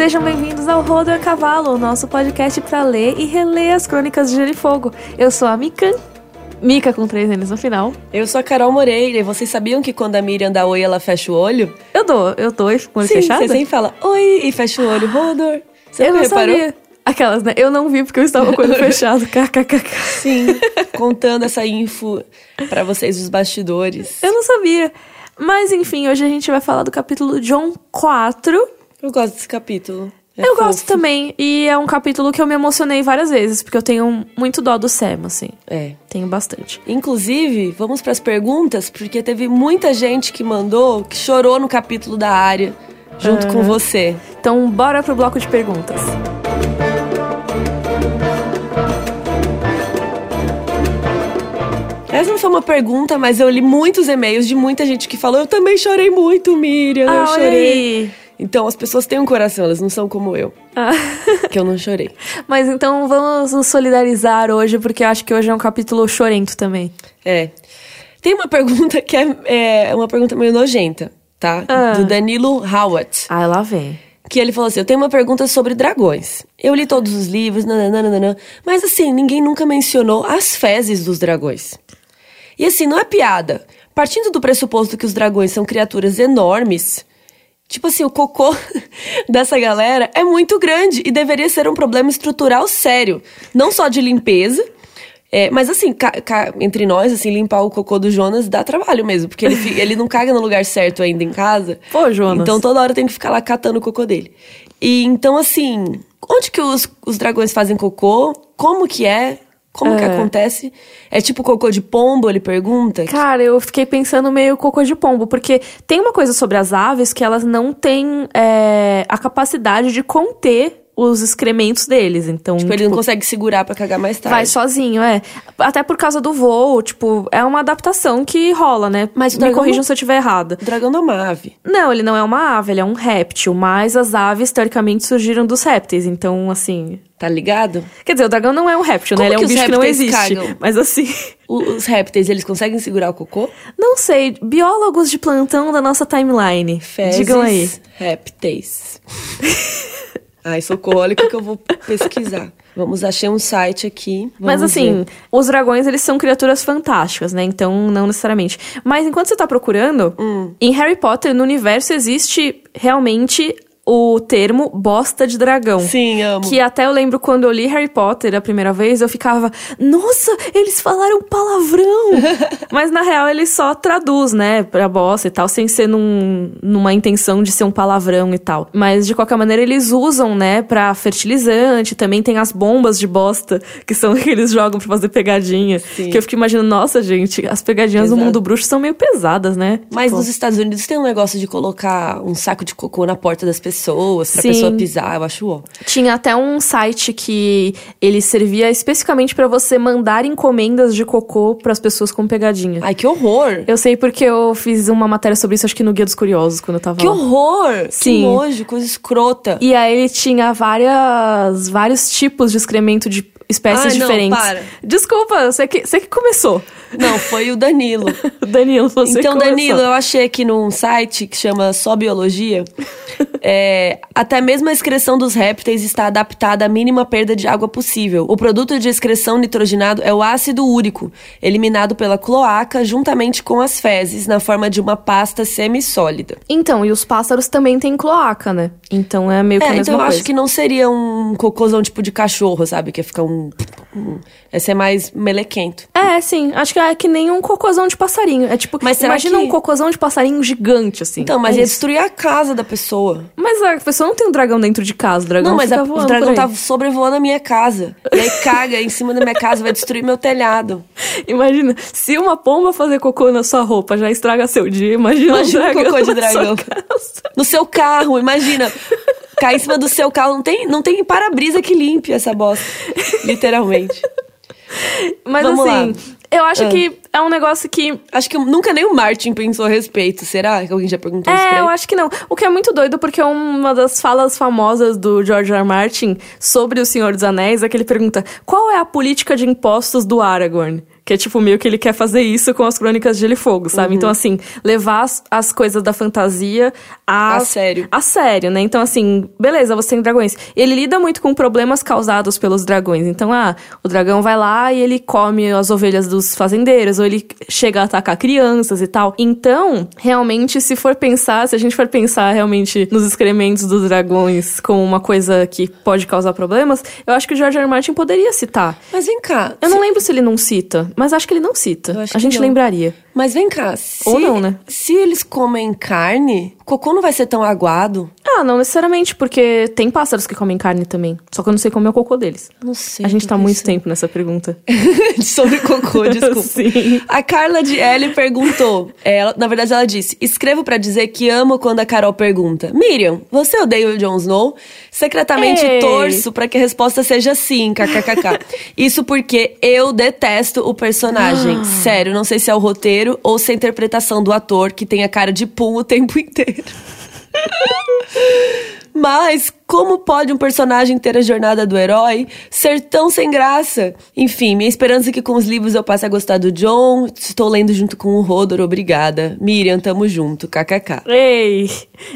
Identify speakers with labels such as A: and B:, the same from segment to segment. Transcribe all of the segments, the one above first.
A: Sejam bem-vindos ao Rodo a Cavalo, o nosso podcast para ler e reler as crônicas de Gelo e Fogo. Eu sou a Mikan, Mica com três N's no final.
B: Eu sou a Carol Moreira e vocês sabiam que quando a Miriam dá oi, ela fecha o olho?
A: Eu dou, eu dou com o olho
B: Sim,
A: fechado?
B: você sempre fala oi e fecha o olho. Rodor. Você
A: eu não
B: reparou?
A: sabia. Aquelas, né? Eu não vi porque eu estava com o olho fechado. KKKK.
B: Sim, contando essa info pra vocês dos bastidores.
A: Eu não sabia. Mas enfim, hoje a gente vai falar do capítulo John 4.
B: Eu gosto desse capítulo. É
A: eu
B: fofo.
A: gosto também. E é um capítulo que eu me emocionei várias vezes, porque eu tenho muito dó do Sam, assim.
B: É.
A: Tenho bastante.
B: Inclusive, vamos pras perguntas, porque teve muita gente que mandou, que chorou no capítulo da área, junto com você.
A: Então, bora pro bloco de perguntas.
B: Essa não foi uma pergunta, mas eu li muitos e-mails de muita gente que falou: Eu também chorei muito, Miriam. eu
A: Ah, olha
B: chorei. Então as pessoas têm um coração, elas não são como eu,
A: Ah.
B: que eu não chorei.
A: Mas então vamos nos solidarizar hoje, porque eu acho que hoje é um capítulo chorento também.
B: É. Tem uma pergunta que é, é uma pergunta meio nojenta, tá?
A: Ah.
B: Do Danilo Howat.
A: Ah, lá vem.
B: Que ele falou assim: Eu tenho uma pergunta sobre dragões. Eu li todos os livros, nananana, mas assim, ninguém nunca mencionou as fezes dos dragões. E assim, não é piada. Partindo do pressuposto que os dragões são criaturas enormes, tipo assim, o cocô dessa galera é muito grande e deveria ser um problema estrutural sério. Não só de limpeza. é, mas assim, entre nós, assim, limpar o cocô do Jonas dá trabalho mesmo, porque ele, ele não caga no lugar certo ainda em casa.
A: Pô, Jonas.
B: Então toda hora tem que ficar lá catando o cocô dele. E então, assim, onde que os, os dragões fazem cocô? Como que é? Como que
A: É.
B: acontece? É tipo cocô de pombo, ele pergunta?
A: Cara, eu fiquei pensando meio cocô de pombo, porque tem uma coisa sobre as aves que elas não têm é, a capacidade de conter os excrementos deles. Então,
B: Tipo, ele não consegue segurar pra cagar mais tarde.
A: vai sozinho, é. Até por causa do voo, tipo, é uma adaptação que rola, né?
B: Mas
A: Me corrijam
B: não-
A: se eu estiver errada.
B: O dragão não é uma ave.
A: Não, ele não é uma ave, ele é um réptil, mas as aves, teoricamente, surgiram dos répteis, então, assim...
B: Tá ligado?
A: Quer dizer, o dragão não é um réptil,
B: Como
A: né? Ele é um bicho que não existe.
B: cagam?
A: Mas assim...
B: Os répteis, eles conseguem segurar o cocô?
A: Não sei, biólogos de plantão da nossa timeline.
B: Fezes,
A: Digam aí.
B: répteis. Ai, socorro, olha o que eu vou pesquisar. Vamos, achei um site aqui.
A: Mas assim,
B: ver.
A: os dragões, eles são criaturas fantásticas, né? Então, não necessariamente. Mas enquanto você tá procurando,
B: Hum.
A: em Harry Potter, no universo, existe realmente o termo bosta de dragão.
B: Sim, amo.
A: Que até eu lembro quando eu li Harry Potter a primeira vez, eu ficava, nossa, eles falaram palavrão! Mas na real ele só traduz, né, pra bosta e tal, sem ser num, numa intenção de ser um palavrão e tal. Mas de qualquer maneira eles usam, né, pra fertilizante, também tem as bombas de bosta, que são que eles jogam pra fazer pegadinha.
B: Sim.
A: Que eu fico imaginando, nossa gente, as pegadinhas do
B: Exato.
A: mundo bruxo são meio pesadas, né?
B: Mas
A: Tipo,
B: nos Estados Unidos tem um negócio de colocar um saco de cocô na porta das pessoas, pra
A: Sim.
B: pessoa pisar, eu acho ó.
A: Tinha até um site que ele servia especificamente pra você mandar encomendas de cocô pras pessoas com pegadinha.
B: Ai, que horror!
A: Eu sei porque eu fiz uma matéria sobre isso, acho que no Guia dos Curiosos, quando eu tava
B: Que
A: lá.
B: horror!
A: Sim.
B: Que nojo, coisa escrota.
A: E aí ele tinha várias, vários tipos de excremento de espécies
B: Ai, não,
A: diferentes.
B: para.
A: Desculpa, você que, você que começou.
B: Não, foi o Danilo.
A: Danilo, você
B: então,
A: que começou.
B: Danilo, eu achei aqui num site que chama Só Biologia. é, até mesmo a excreção dos répteis está adaptada à mínima perda de água possível. O produto de excreção nitrogenado é o ácido úrico, eliminado pela cloaca juntamente com as fezes, na forma de uma pasta semissólida.
A: Então, e os pássaros também têm cloaca, né? Então é meio que a
B: É,
A: mesma
B: então eu
A: coisa.
B: acho que não seria um cocôzão tipo de cachorro, sabe? Que ia ficar um. Um esse é mais melequento.
A: É, sim. Acho que é que nem um cocôzão de passarinho. É tipo,
B: Mas
A: imagina
B: que-
A: um cocôzão de passarinho gigante, assim.
B: Então, mas
A: é
B: ia
A: isso.
B: destruir a casa da pessoa.
A: Mas a pessoa não tem um dragão dentro de casa. O dragão
B: Não, mas a-
A: voando
B: o dragão tá sobrevoando a minha casa. E aí caga em cima da minha casa, vai destruir meu telhado.
A: Imagina, se uma pomba fazer cocô na sua roupa já estraga seu dia, imagina,
B: Imagina
A: um
B: um
A: dragão
B: cocô de dragão. No seu carro, imagina. Cair em cima do seu carro, não tem, não tem para-brisa que limpe essa bosta. Literalmente.
A: Mas
B: Vamos
A: assim,
B: lá.
A: eu acho
B: Ah.
A: que é um negócio que
B: Acho que nunca nem o Martin pensou a respeito. Será que alguém já perguntou isso pra
A: É, eu acho que não. O que é muito doido, porque uma das falas famosas do George R. R. Martin sobre O Senhor dos Anéis é que ele pergunta qual é a política de impostos do Aragorn? Que é tipo meio que ele quer fazer isso com as crônicas de Gelo e Fogo, sabe? Então, assim, levar as, as coisas da fantasia a,
B: A sério.
A: A sério, né? Então, assim, beleza, você tem dragões. Ele lida muito com problemas causados pelos dragões. Então, ah, o dragão vai lá e ele come as ovelhas dos fazendeiros, ou ele chega a atacar crianças e tal. Então, realmente, se for pensar, se a gente for pensar realmente nos excrementos dos dragões como uma coisa que pode causar problemas, eu acho que o George R. R. Martin poderia citar.
B: Mas vem cá.
A: Eu não lembro se ele não cita, mas acho que ele não cita. A gente
B: não.
A: lembraria.
B: Mas vem cá. Se,
A: Ou não, né?
B: Se eles comem carne, o cocô não vai ser tão aguado?
A: Ah, não necessariamente, porque tem pássaros que comem carne também. Só que eu não sei como é o cocô deles.
B: Não sei.
A: A gente tá muito tempo nessa pergunta.
B: Sobre cocô, desculpa.
A: Sim.
B: A Carla de L perguntou. Ela, na verdade, ela disse: Escrevo pra dizer que amo quando a Carol pergunta. Miriam, você odeia o Jon Snow? Secretamente
A: Ei.
B: torço pra que a resposta seja sim, kkkk. Isso porque eu detesto o personagem. Sério, não sei se é o roteiro ou se a interpretação do ator que tem a cara de pum o tempo inteiro. Mas como pode um personagem ter a jornada do herói ser tão sem graça? Enfim, minha esperança é que com os livros eu passe a gostar do John. Estou lendo junto com o Rodor, obrigada. Miriam, tamo junto, kkk.
A: Ei,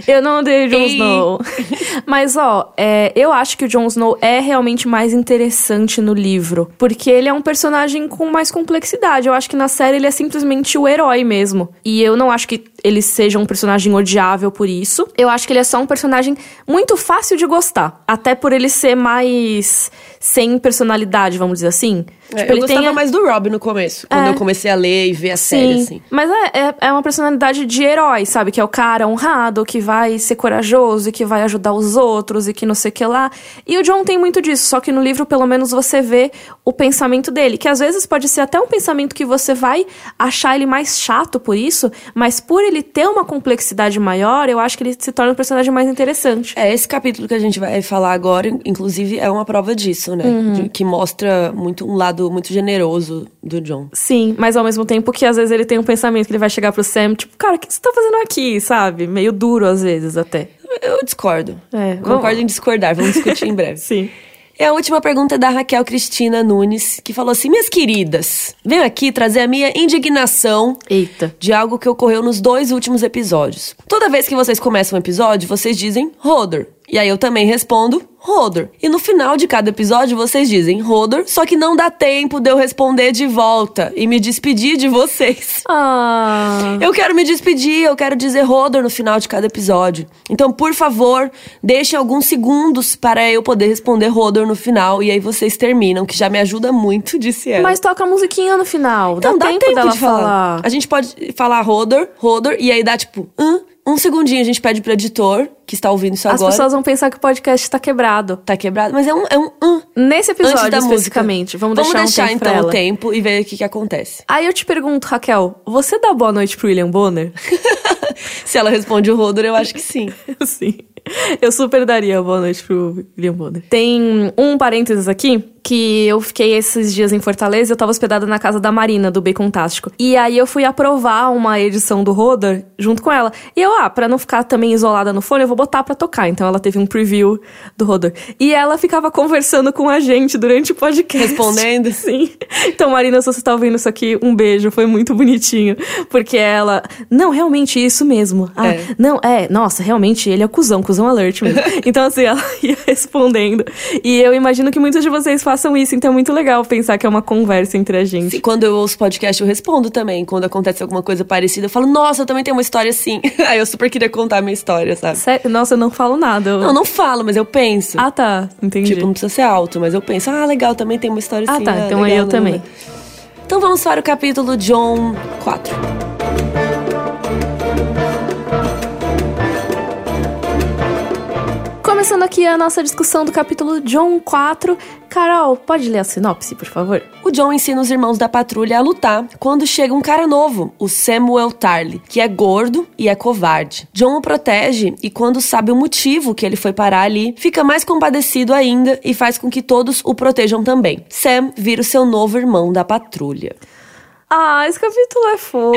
A: eu não odeio o Jon. Snow. Mas, ó, é, eu acho que o Jon Snow é realmente mais interessante no livro. Porque ele é um personagem com mais complexidade. Eu acho que na série ele é simplesmente o herói mesmo. E eu não acho que ele seja um personagem odiável por isso. Eu acho que ele é só um personagem muito fácil de gostar. Até por ele ser mais sem personalidade, vamos dizer assim.
B: É,
A: Tipo,
B: eu gostava
A: tem
B: mais do Rob no começo, quando
A: É.
B: eu comecei a ler e ver a série, assim.
A: Mas é, é, é uma personalidade de herói, sabe? Que é o cara honrado, que vai ser corajoso e que vai ajudar os outros e que não sei o que lá. E o John tem muito disso, só que no livro, pelo menos, você vê o pensamento dele. Que às vezes pode ser até um pensamento que você vai achar ele mais chato por isso, mas por ele ter uma complexidade maior, eu acho que ele se torna um personagem mais interessante.
B: É, esse capítulo que a gente vai falar agora, inclusive, é uma prova disso, né?
A: Uhum.
B: De- que mostra muito um lado muito generoso do John.
A: Sim, mas ao mesmo tempo que às vezes ele tem um pensamento que ele vai chegar pro Sam, tipo, cara, o que você tá fazendo aqui, sabe? Meio duro às vezes até.
B: Eu discordo.
A: É,
B: Concordo
A: vamos-
B: em discordar, vamos discutir em breve.
A: Sim.
B: E a última pergunta é da Raquel Cristina Nunes, que falou assim: Minhas queridas, venho aqui trazer a minha indignação
A: Eita.
B: de algo que ocorreu nos dois últimos episódios. Toda vez que vocês começam um episódio, vocês dizem Rodor. E aí eu também respondo Rodor. E no final de cada episódio vocês dizem Rodor, só que não dá tempo de eu responder de volta e me despedir de vocês.
A: Ah.
B: Eu quero me despedir, eu quero dizer Rodor no final de cada episódio. Então, por favor, deixem alguns segundos para eu poder responder Rodor no final e aí vocês terminam, que já me ajuda muito, disse ela.
A: Mas toca a musiquinha no final.
B: então
A: dá, tempo, dela
B: de falar. A gente pode falar Rodor, Rodor, e aí dá tipo, um, um segundinho a gente pede pro editor, que está ouvindo isso
A: As
B: agora.
A: pessoas vão pensar que o podcast tá quebrado.
B: Tá quebrado, mas é um, é um, um.
A: Nesse episódio
B: Antes da
A: especificamente.
B: música.
A: Vamos deixar, um tempo
B: então o tempo e ver o que, que acontece.
A: Aí eu te pergunto, Raquel, você dá boa noite pro William Bonner?
B: Se ela responde o Rodor, eu acho que sim.
A: Sim. Eu super daria boa noite pro William Bonner. Tem um parênteses aqui que eu fiquei esses dias em Fortaleza e eu tava hospedada na casa da Marina, do Bacon Tástico. E aí eu fui aprovar uma edição do Rodor junto com ela. E eu, ah, pra não ficar também isolada no fone, eu vou botar pra tocar. Então ela teve um preview do Rodor. E ela ficava conversando com a gente durante o podcast.
B: Respondendo?
A: Sim. Então, Marina, se você tá ouvindo isso aqui, um beijo. Foi muito bonitinho. Porque ela. Não, realmente, isso mesmo. Ah,
B: É.
A: não, é, nossa, realmente, ele é cuzão, cuzão alert mesmo. então, assim, ela ia respondendo. E eu imagino que muitos de vocês façam isso, então é muito legal pensar que é uma conversa entre a gente.
B: E quando eu ouço podcast, eu respondo também. Quando acontece alguma coisa parecida, eu falo, nossa, eu também tenho uma história assim. Aí eu super queria contar a minha história, sabe?
A: Sério? Nossa, eu não falo nada. Eu-
B: Não, não falo, mas eu penso.
A: Ah, tá. Entendi.
B: Tipo, não precisa ser alto, mas eu penso, ah, legal, também tem uma história
A: Ah,
B: assim.
A: tá, então aí
B: legal,
A: eu também.
B: Então vamos para o capítulo John 4.
A: Começando aqui a nossa discussão do capítulo John 4. Carol, pode ler a sinopse, por favor?
B: O John ensina os irmãos da patrulha a lutar quando chega um cara novo, o Samuel Tarly, que é gordo e é covarde. John o protege e, quando sabe o motivo que ele foi parar ali, fica mais compadecido ainda e faz com que todos o protejam também. Sam vira o seu novo irmão da patrulha.
A: Ah, esse capítulo é fofo.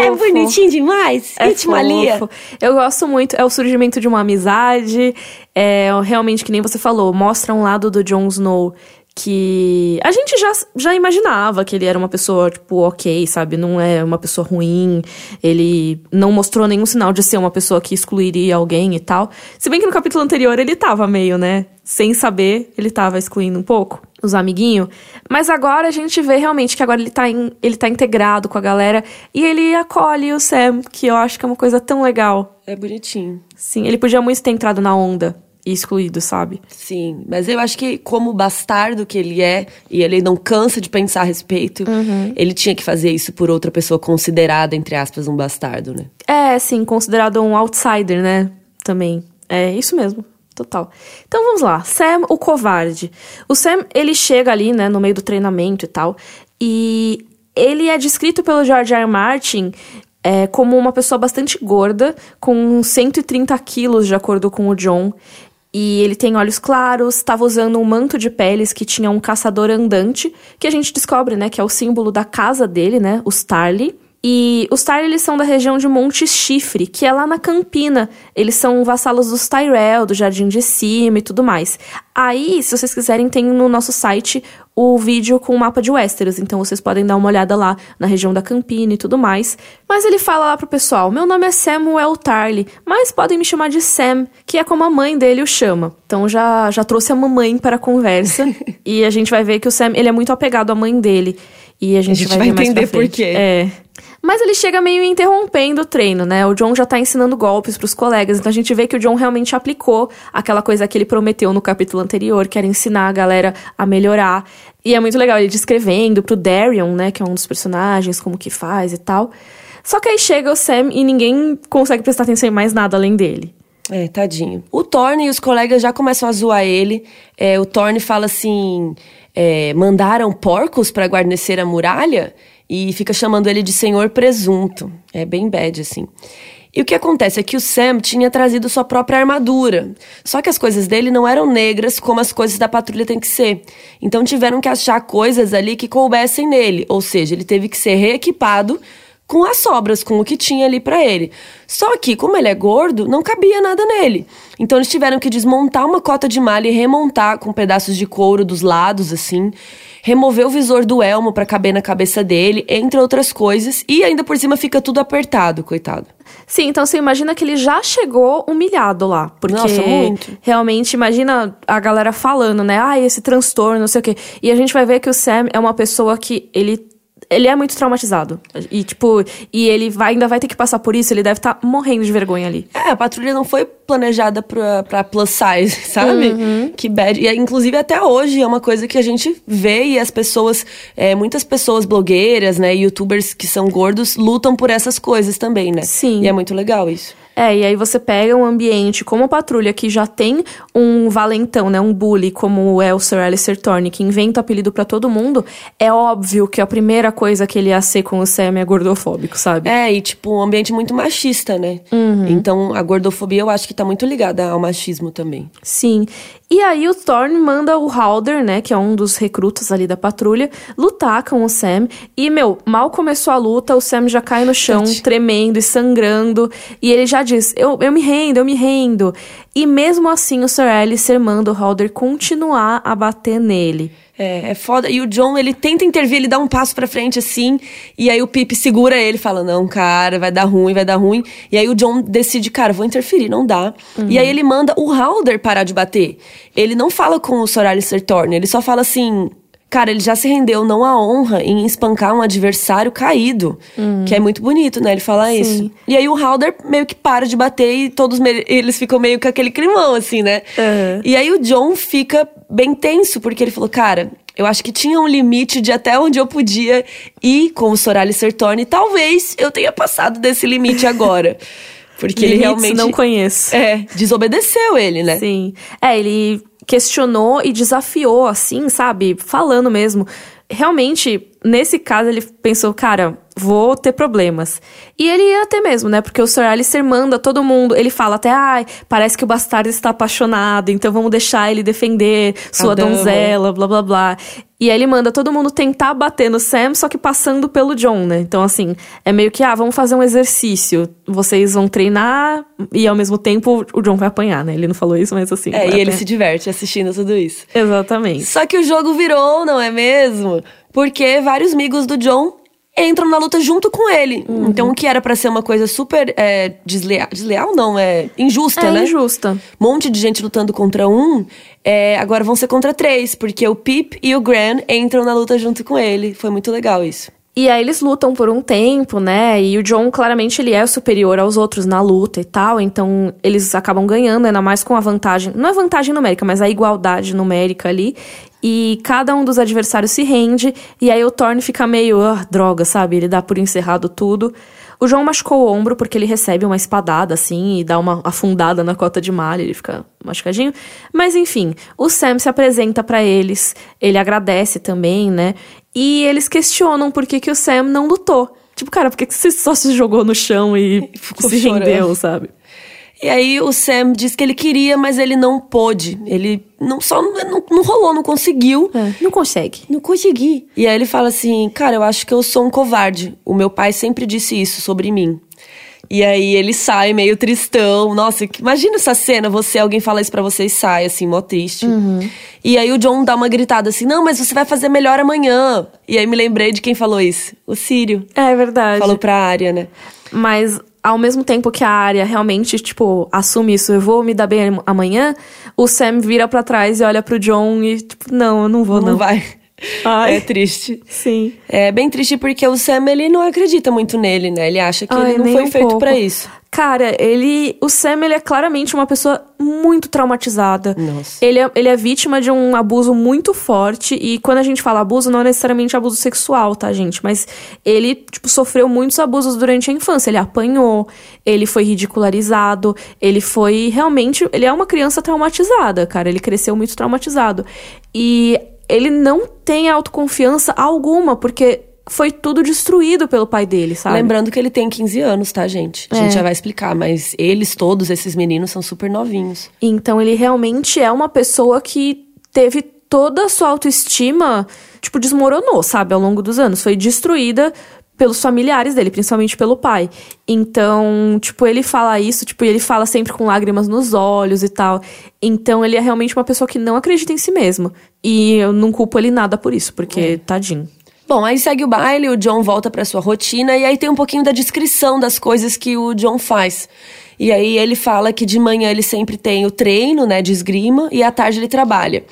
B: demais!
A: É fofo. Eu gosto muito, é o surgimento de uma amizade, é realmente que nem você falou, mostra um lado do Jon Snow que a gente já, já imaginava que ele era uma pessoa, tipo, ok, sabe? Não é uma pessoa ruim. Ele não mostrou nenhum sinal de ser uma pessoa que excluiria alguém e tal. Se bem que no capítulo anterior ele tava meio, né? Sem saber, ele tava excluindo um pouco os amiguinhos. Mas agora a gente vê realmente que agora ele tá, in, ele tá integrado com a galera e ele acolhe o Sam, que eu acho que é uma coisa tão legal.
B: É bonitinho.
A: Sim, ele podia muito ter entrado na onda excluído, sabe?
B: Sim, mas eu acho que como bastardo que ele é, e ele não cansa de pensar a respeito, uhum. ele tinha que fazer isso por outra pessoa considerada, entre aspas, um bastardo, né?
A: É, sim, considerado um outsider, né? Também. É isso mesmo. Total. Então vamos lá. Sam, o covarde. O Sam, ele chega ali, né, no meio do treinamento e tal, e ele é descrito pelo George R. R. Martin é, como uma pessoa bastante gorda, com 130 quilos, de acordo com o John. E ele tem olhos claros, estava usando um manto de peles que tinha um caçador andante, que a gente descobre, né, que é o símbolo da casa dele, né, o Starly. E os Tyrell eles são da região de Monte Chifre, que é lá na Campina. Eles são vassalos dos Tyrell, do Jardim de Cima e tudo mais. Aí, se vocês quiserem, tem no nosso site o vídeo com o mapa de Westeros, então vocês podem dar uma olhada lá na região da Campina e tudo mais. Mas ele fala lá pro pessoal: "Meu nome é Samuel Tarly, mas podem me chamar de Sam, que é como a mãe dele o chama". Então já já trouxe a mamãe para a conversa e a gente vai ver que o Sam, ele é muito apegado à mãe dele. E a gente, a gente vai, vai entender por quê. É. Mas ele chega meio interrompendo o treino, né? O John já tá ensinando golpes pros colegas, então a gente vê que o John realmente aplicou aquela coisa que ele prometeu no capítulo anterior, que era ensinar a galera a melhorar. E é muito legal ele descrevendo pro Darion, né, que é um dos personagens, como que faz e tal. Só que aí chega o Sam e ninguém consegue prestar atenção em mais nada além dele.
B: É, tadinho. O Thorne e os colegas já começam a zoar ele. É, o Thorne fala assim: é, mandaram porcos para guarnecer a muralha? e fica chamando ele de Senhor Presunto. É bem bad, assim. E o que acontece é que o Sam tinha trazido sua própria armadura. Só que as coisas dele não eram negras como as coisas da patrulha têm que ser. Então tiveram que achar coisas ali que coubessem nele. Ou seja, ele teve que ser reequipado com as sobras, com o que tinha ali para ele. Só que, como ele é gordo, não cabia nada nele. Então eles tiveram que desmontar uma cota de malha e remontar com pedaços de couro dos lados, assim remover o visor do elmo para caber na cabeça dele, entre outras coisas, e ainda por cima fica tudo apertado, coitado.
A: Sim, então você imagina que ele já chegou humilhado lá. Porque
B: Nossa, muito.
A: realmente, imagina a galera falando, né? Ah, esse transtorno, não sei o quê. E a gente vai ver que o Sam é uma pessoa que ele ele é muito traumatizado. E, tipo, e ele vai, ainda vai ter que passar por isso, ele deve estar tá morrendo de vergonha ali.
B: É, a patrulha não foi planejada pra, pra plus size, sabe? Uhum. Que bad. E, inclusive, até hoje é uma coisa que a gente vê e as pessoas, é, muitas pessoas blogueiras, né, youtubers que são gordos, lutam por essas coisas também, né?
A: Sim.
B: E é muito legal isso.
A: É, e aí você pega um ambiente como a patrulha que já tem um valentão, né, um bully como é o Sir Alistair Thorne, que inventa apelido para todo mundo, é óbvio que a primeira coisa que ele ia ser com o Sam é gordofóbico, sabe?
B: É, e tipo, um ambiente muito machista, né?
A: Uhum.
B: Então a gordofobia eu acho que tá muito ligada ao machismo também.
A: Sim. E aí o Thorne manda o Halder, né, que é um dos recrutas ali da patrulha, lutar com o Sam. E, meu, mal começou a luta, o Sam já cai no chão, tremendo e sangrando. E ele já diz, eu, eu me rendo, eu me rendo. E mesmo assim o Sir Alistair manda o Halder continuar a bater nele.
B: É, é foda. E o John, ele tenta intervir, ele dá um passo pra frente assim, e aí o Pip segura ele, fala: Não, cara, vai dar ruim, vai dar ruim. E aí o John decide, cara, vou interferir, não dá. Uhum. E aí ele manda o Halder parar de bater. Ele não fala com o Sir Alistair Thorne, ele só fala assim: Cara, ele já se rendeu não à honra em espancar um adversário caído. Hum. Que é muito bonito, né? Ele fala Sim. isso. E aí o Halder meio que para de bater e todos eles ficam meio com aquele climão, assim, né?
A: Uhum.
B: E aí o John fica bem tenso, porque ele falou, cara, eu acho que tinha um limite de até onde eu podia ir com o Sorali Sertone. Talvez eu tenha passado desse limite agora. Porque Limites ele realmente.
A: Não conheço.
B: É, desobedeceu ele, né?
A: Sim. É, ele questionou e desafiou, assim, sabe? Falando mesmo. Realmente, nesse caso, ele pensou, cara, vou ter problemas. E ele ia ter mesmo, né? Porque o Sir Alistair manda todo mundo. Ele fala até, ai, parece que o bastardo está apaixonado, então vamos deixar ele defender sua donzela, blá blá blá. E aí ele manda todo mundo tentar bater no Sam, só que passando pelo John, né? Então, assim, é meio que, ah, vamos fazer um exercício. Vocês vão treinar e ao mesmo tempo o John vai apanhar, né? Ele não falou isso, mas assim.
B: É, e apanhar. ele se diverte assistindo tudo isso.
A: Exatamente.
B: Só que o jogo virou, não é mesmo? Porque vários amigos do John entram na luta junto com ele. Uhum. Então, o que era para ser uma coisa super é, desleal, desleal não, é injusta,
A: é
B: né?
A: injusta.
B: Um monte de gente lutando contra um, é, agora vão ser contra três, porque o Pip e o Gran entram na luta junto com ele. Foi muito legal isso.
A: E aí eles lutam por um tempo, né? E o John, claramente, ele é superior aos outros na luta e tal. Então, eles acabam ganhando, ainda mais com a vantagem. Não é vantagem numérica, mas a igualdade numérica ali. E cada um dos adversários se rende. E aí o Thorne fica meio, ah, droga, sabe? Ele dá por encerrado tudo. O João machucou o ombro porque ele recebe uma espadada, assim, e dá uma afundada na cota de malha, ele fica machucadinho. Mas enfim, o Sam se apresenta para eles, ele agradece também, né? E eles questionam por que, que o Sam não lutou. Tipo, cara, por que, que você só se jogou no chão e se chorando. rendeu, sabe?
B: E aí o Sam diz que ele queria, mas ele não pôde. Ele não só não, não rolou, não conseguiu.
A: É, não consegue.
B: Não consegui. E aí ele fala assim: "Cara, eu acho que eu sou um covarde. O meu pai sempre disse isso sobre mim." E aí ele sai meio tristão. Nossa, imagina essa cena, você, alguém fala isso pra você e sai, assim, mó triste.
A: Uhum.
B: E aí o John dá uma gritada assim, não, mas você vai fazer melhor amanhã. E aí me lembrei de quem falou isso. O Sírio.
A: É verdade.
B: Falou pra área, né?
A: Mas ao mesmo tempo que a área realmente, tipo, assume isso, eu vou me dar bem amanhã, o Sam vira para trás e olha pro John e, tipo, não, eu não vou, não.
B: Não vai.
A: Ai,
B: é triste.
A: Sim.
B: É bem triste porque o Sam, ele não acredita muito nele, né? Ele acha que Ai, ele não foi um feito para isso.
A: Cara, ele. O Sam, ele é claramente uma pessoa muito traumatizada.
B: Nossa.
A: Ele é, ele é vítima de um abuso muito forte. E quando a gente fala abuso, não é necessariamente abuso sexual, tá, gente? Mas ele, tipo, sofreu muitos abusos durante a infância. Ele apanhou, ele foi ridicularizado, ele foi realmente. Ele é uma criança traumatizada, cara. Ele cresceu muito traumatizado. E ele não tem autoconfiança alguma, porque foi tudo destruído pelo pai dele, sabe?
B: Lembrando que ele tem 15 anos, tá, gente? A gente é. já vai explicar, mas eles todos, esses meninos, são super novinhos.
A: Então ele realmente é uma pessoa que teve toda a sua autoestima, tipo, desmoronou, sabe, ao longo dos anos. Foi destruída pelos familiares dele, principalmente pelo pai. Então, tipo, ele fala isso, tipo, ele fala sempre com lágrimas nos olhos e tal. Então, ele é realmente uma pessoa que não acredita em si mesmo. E eu não culpo ele nada por isso, porque é. tadinho.
B: Bom, aí segue o baile, o John volta para sua rotina e aí tem um pouquinho da descrição das coisas que o John faz. E aí ele fala que de manhã ele sempre tem o treino, né, de esgrima e à tarde ele trabalha.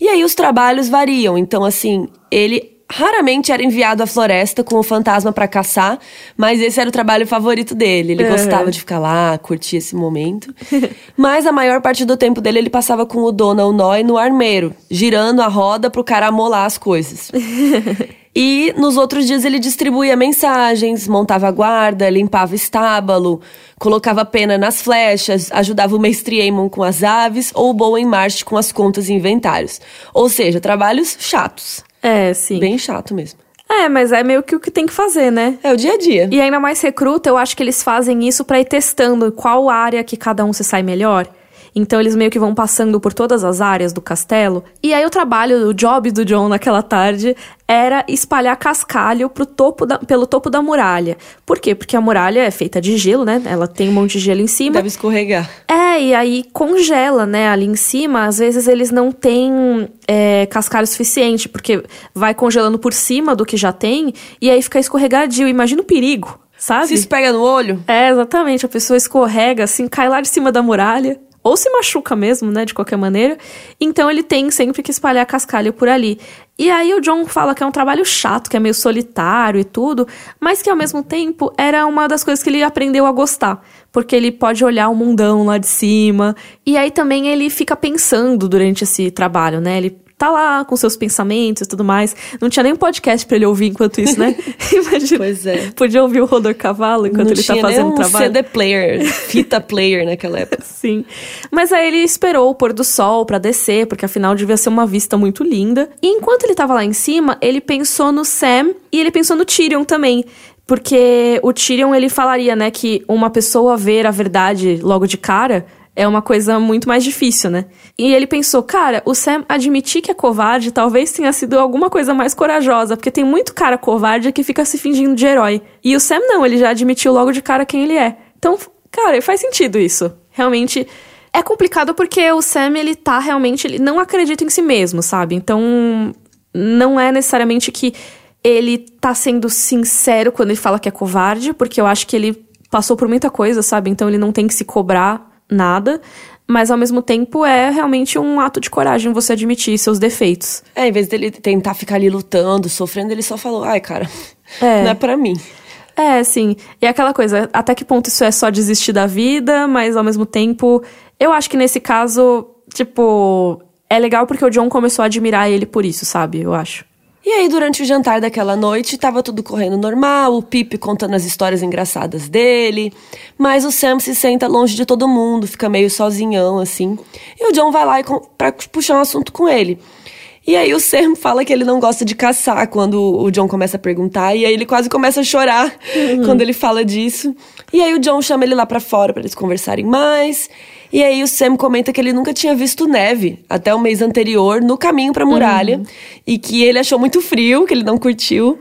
B: E aí os trabalhos variam, então assim, ele raramente era enviado à floresta com o fantasma para caçar, mas esse era o trabalho favorito dele. Ele uhum. gostava de ficar lá, curtir esse momento. mas a maior parte do tempo dele ele passava com o dono o Noi no armeiro, girando a roda pro cara amolar as coisas. E nos outros dias ele distribuía mensagens, montava guarda, limpava estábulo, colocava pena nas flechas, ajudava o mestre Aemon com as aves ou o Bowen March com as contas e inventários. Ou seja, trabalhos chatos.
A: É, sim.
B: Bem chato mesmo.
A: É, mas é meio que o que tem que fazer, né?
B: É o dia a dia.
A: E ainda mais recruta, eu acho que eles fazem isso para ir testando qual área que cada um se sai melhor. Então eles meio que vão passando por todas as áreas do castelo. E aí o trabalho, o job do John naquela tarde era espalhar cascalho pro topo da, pelo topo da muralha. Por quê? Porque a muralha é feita de gelo, né? Ela tem um monte de gelo em cima.
B: Deve escorregar.
A: É, e aí congela, né? Ali em cima, às vezes eles não têm é, cascalho suficiente, porque vai congelando por cima do que já tem, e aí fica escorregadio. Imagina o perigo. Sabe?
B: Se espega no olho?
A: É, exatamente. A pessoa escorrega, assim, cai lá de cima da muralha ou se machuca mesmo, né, de qualquer maneira. Então ele tem sempre que espalhar cascalho por ali. E aí o John fala que é um trabalho chato, que é meio solitário e tudo, mas que ao mesmo tempo era uma das coisas que ele aprendeu a gostar, porque ele pode olhar o mundão lá de cima. E aí também ele fica pensando durante esse trabalho, né? Ele tá lá com seus pensamentos e tudo mais. Não tinha nem um podcast para ele ouvir enquanto isso, né?
B: Imagina. Pois é.
A: Podia ouvir o Rodor Cavalo enquanto
B: Não
A: ele tá fazendo
B: nem um
A: trabalho.
B: CD player, fita player naquela época.
A: Sim. Mas aí ele esperou o pôr do sol para descer, porque afinal devia ser uma vista muito linda. E enquanto ele tava lá em cima, ele pensou no Sam e ele pensou no Tyrion também Porque o Tyrion, ele falaria, né, que uma pessoa ver a verdade logo de cara é uma coisa muito mais difícil, né? E ele pensou, cara, o Sam admitir que é covarde talvez tenha sido alguma coisa mais corajosa, porque tem muito cara covarde que fica se fingindo de herói. E o Sam não, ele já admitiu logo de cara quem ele é. Então, cara, faz sentido isso. Realmente é complicado porque o Sam, ele tá realmente, ele não acredita em si mesmo, sabe? Então, não é necessariamente que ele tá sendo sincero quando ele fala que é covarde, porque eu acho que ele passou por muita coisa, sabe? Então ele não tem que se cobrar nada, mas ao mesmo tempo é realmente um ato de coragem você admitir seus defeitos.
B: É, em vez dele tentar ficar ali lutando, sofrendo, ele só falou: ai, cara, é. não é para mim.
A: É, sim. E é aquela coisa, até que ponto isso é só desistir da vida, mas ao mesmo tempo, eu acho que nesse caso, tipo, é legal porque o John começou a admirar ele por isso, sabe? Eu acho.
B: E aí, durante o jantar daquela noite, tava tudo correndo normal, o Pip contando as histórias engraçadas dele. Mas o Sam se senta longe de todo mundo, fica meio sozinhão, assim. E o John vai lá e pra puxar um assunto com ele. E aí o Sam fala que ele não gosta de caçar quando o John começa a perguntar. E aí ele quase começa a chorar uhum. quando ele fala disso. E aí o John chama ele lá para fora para eles conversarem mais. E aí o Sam comenta que ele nunca tinha visto neve até o mês anterior no caminho para muralha uhum. e que ele achou muito frio, que ele não curtiu.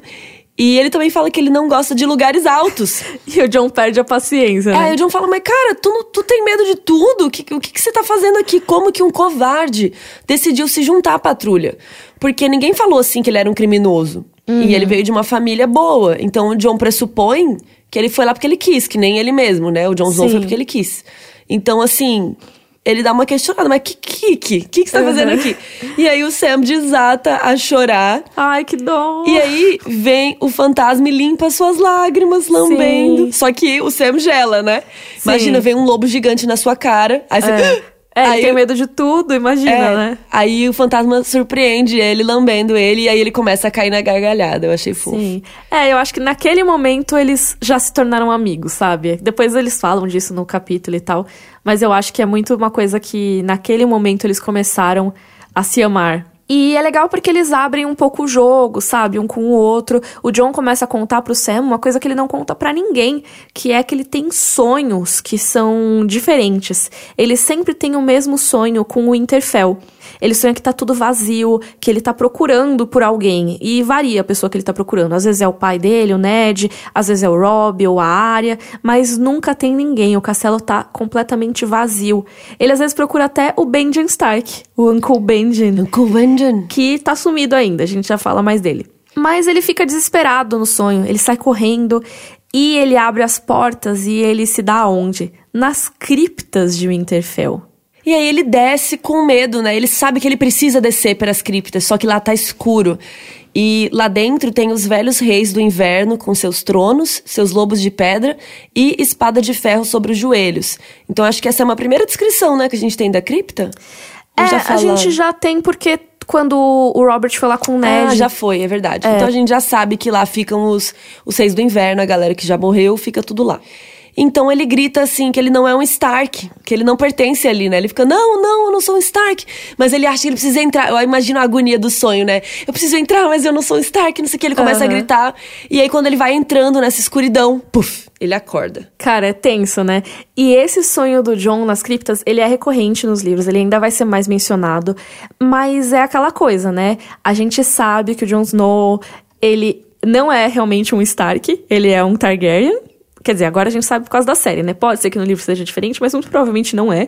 B: E ele também fala que ele não gosta de lugares altos.
A: e o John perde a paciência. Né?
B: É, o John fala, mas cara, tu, tu tem medo de tudo? O que, o que, você tá fazendo aqui? Como que um covarde decidiu se juntar à patrulha? Porque ninguém falou assim que ele era um criminoso. Uhum. E ele veio de uma família boa. Então o John pressupõe que ele foi lá porque ele quis, que nem ele mesmo, né? O John Snow foi porque ele quis. Então, assim, ele dá uma questionada, mas que que que? que, que você tá fazendo aqui? E aí o Sam desata a chorar.
A: Ai, que dó.
B: E aí vem o fantasma e limpa suas lágrimas, lambendo. Sim. Só que o Sam gela, né? Sim. Imagina, vem um lobo gigante na sua cara. Aí você.
A: É. É, aí tem medo de tudo, imagina, é, né?
B: Aí o fantasma surpreende ele, lambendo ele, e aí ele começa a cair na gargalhada. Eu achei fofo. Sim.
A: É, eu acho que naquele momento eles já se tornaram amigos, sabe? Depois eles falam disso no capítulo e tal. Mas eu acho que é muito uma coisa que naquele momento eles começaram a se amar. E é legal porque eles abrem um pouco o jogo, sabe? Um com o outro. O John começa a contar pro Sam uma coisa que ele não conta para ninguém, que é que ele tem sonhos que são diferentes. Ele sempre tem o mesmo sonho com o Interfell. Ele sonha que tá tudo vazio, que ele tá procurando por alguém. E varia a pessoa que ele tá procurando. Às vezes é o pai dele, o Ned, às vezes é o Rob ou a Arya, mas nunca tem ninguém. O castelo tá completamente vazio. Ele às vezes procura até o Benjen Stark, o Uncle Benjen.
B: Uncle Benjen.
A: Que tá sumido ainda, a gente já fala mais dele. Mas ele fica desesperado no sonho, ele sai correndo e ele abre as portas e ele se dá aonde? Nas criptas de Winterfell.
B: E aí ele desce com medo, né? Ele sabe que ele precisa descer pelas criptas, só que lá tá escuro. E lá dentro tem os velhos reis do inverno com seus tronos, seus lobos de pedra e espada de ferro sobre os joelhos. Então acho que essa é uma primeira descrição, né, que a gente tem da cripta.
A: É, a gente já tem porque quando o Robert foi lá com o Ned.
B: Ah, já foi, é verdade. É. Então a gente já sabe que lá ficam os, os reis do inverno, a galera que já morreu, fica tudo lá. Então ele grita assim que ele não é um Stark, que ele não pertence ali, né? Ele fica, não, não, eu não sou um Stark. Mas ele acha que ele precisa entrar. Eu imagino a agonia do sonho, né? Eu preciso entrar, mas eu não sou um Stark, não sei o que. Ele começa uhum. a gritar. E aí quando ele vai entrando nessa escuridão, puf, ele acorda.
A: Cara, é tenso, né? E esse sonho do John nas criptas, ele é recorrente nos livros, ele ainda vai ser mais mencionado. Mas é aquela coisa, né? A gente sabe que o Jon Snow, ele não é realmente um Stark, ele é um Targaryen. Quer dizer, agora a gente sabe por causa da série, né? Pode ser que no livro seja diferente, mas muito provavelmente não é.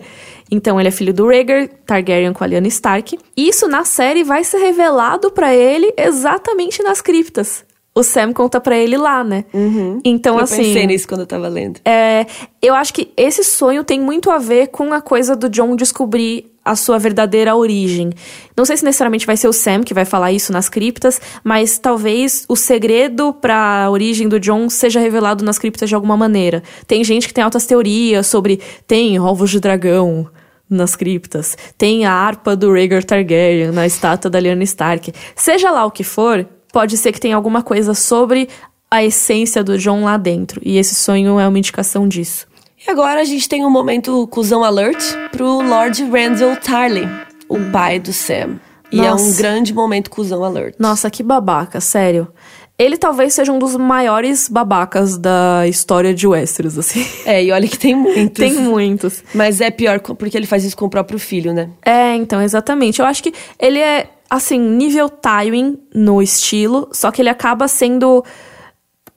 A: Então ele é filho do Rhaegar Targaryen com a Lyanna Stark. Isso na série vai ser revelado para ele exatamente nas criptas o Sam conta para ele lá, né?
B: Uhum.
A: Então,
B: eu
A: assim.
B: Eu pensei nisso quando eu tava lendo.
A: É, eu acho que esse sonho tem muito a ver com a coisa do John descobrir a sua verdadeira origem. Não sei se necessariamente vai ser o Sam que vai falar isso nas criptas, mas talvez o segredo para a origem do John seja revelado nas criptas de alguma maneira. Tem gente que tem altas teorias sobre tem ovos de dragão nas criptas, tem a harpa do Rhaegar Targaryen na estátua da Lyanna Stark. Seja lá o que for, pode ser que tenha alguma coisa sobre a essência do John lá dentro. E esse sonho é uma indicação disso.
B: E agora a gente tem um momento cuzão alert pro Lord Randall Tarly, o pai do Sam. E Nossa. é um grande momento cuzão alert.
A: Nossa, que babaca, sério. Ele talvez seja um dos maiores babacas da história de Westeros, assim.
B: É, e olha que tem muitos.
A: Tem muitos.
B: Mas é pior porque ele faz isso com o próprio filho, né?
A: É, então, exatamente. Eu acho que ele é, assim, nível Tywin no estilo, só que ele acaba sendo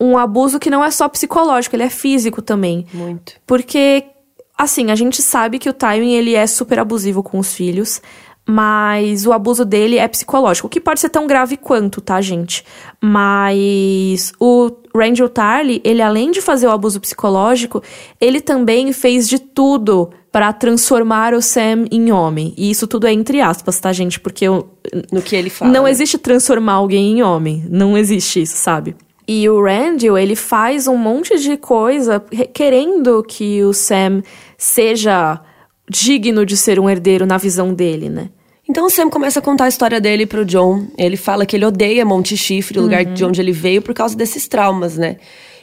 A: um abuso que não é só psicológico, ele é físico também.
B: Muito.
A: Porque, assim, a gente sabe que o Tywin, ele é super abusivo com os filhos, mas o abuso dele é psicológico, o que pode ser tão grave quanto, tá, gente? Mas o Randall Tarly, ele além de fazer o abuso psicológico, ele também fez de tudo para transformar o Sam em homem. E isso tudo é entre aspas, tá, gente? Porque eu,
B: No que ele fala.
A: não existe transformar alguém em homem. Não existe isso, sabe? E o Randall, ele faz um monte de coisa re- querendo que o Sam seja digno de ser um herdeiro na visão dele, né?
B: Então o Sam começa a contar a história dele pro John. Ele fala que ele odeia Monte Chifre, o lugar de onde ele veio, por causa desses traumas, né?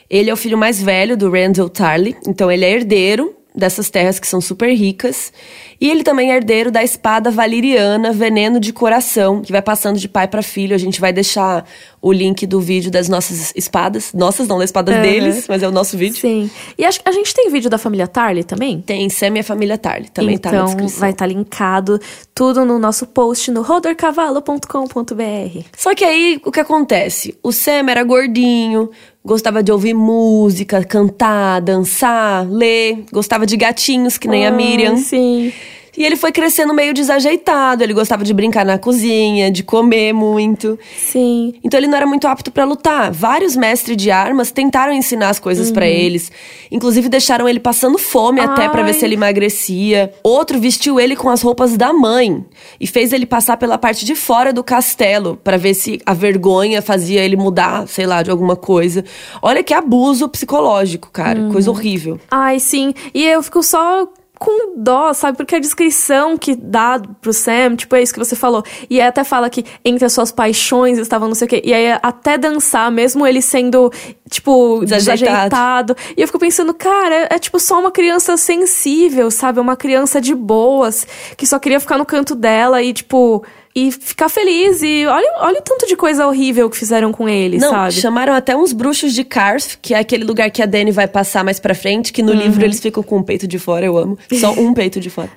B: Ele é o filho mais velho do Randall Tarly, então ele é herdeiro dessas terras que são super ricas. E ele também é herdeiro da espada valeriana Veneno de Coração, que vai passando de pai para filho. A gente vai deixar o link do vídeo das nossas espadas. Nossas, não, das espadas
A: Aham.
B: deles, mas é o nosso vídeo.
A: Sim. E acho, a gente tem vídeo da família Tarly também?
B: Tem Sam e a família Tarly, também
A: então,
B: tá na descrição.
A: vai estar linkado tudo no nosso post no rodercavalo.com.br.
B: Só que aí, o que acontece? O Sam era gordinho, gostava de ouvir música, cantar, dançar, ler, gostava de gatinhos, que nem a
A: Ai,
B: Miriam.
A: Sim.
B: E ele foi crescendo meio desajeitado, ele gostava de brincar na cozinha, de comer muito.
A: Sim.
B: Então ele não era muito apto pra lutar. Vários mestres de armas tentaram ensinar as coisas pra eles. Inclusive deixaram ele passando fome até pra ver
A: Ai.
B: se ele emagrecia. Outro vestiu ele com as roupas da mãe e fez ele passar pela parte de fora do castelo pra ver se a vergonha fazia ele mudar, sei lá, de alguma coisa. Olha que abuso psicológico, cara. Coisa horrível.
A: Ai, sim. E eu fico só com dó, sabe? Porque a descrição que dá pro Sam, tipo, é isso que você falou. E aí até fala que entre as suas paixões estavam não sei o quê. E aí até dançar, mesmo ele sendo, tipo,
B: Desajeitado.
A: desajeitado. E eu fico pensando, cara, é, é tipo só uma criança sensível, sabe? Uma criança de boas, que só queria ficar no canto dela e, tipo... E ficar feliz. E olha, olha o tanto de coisa horrível que fizeram com ele,
B: Não,
A: sabe?
B: chamaram até uns bruxos de Karth, que é aquele lugar que a Dani vai passar mais pra frente, que no
A: Uhum.
B: livro eles ficam com o peito de fora, eu amo. Só um peito de fora.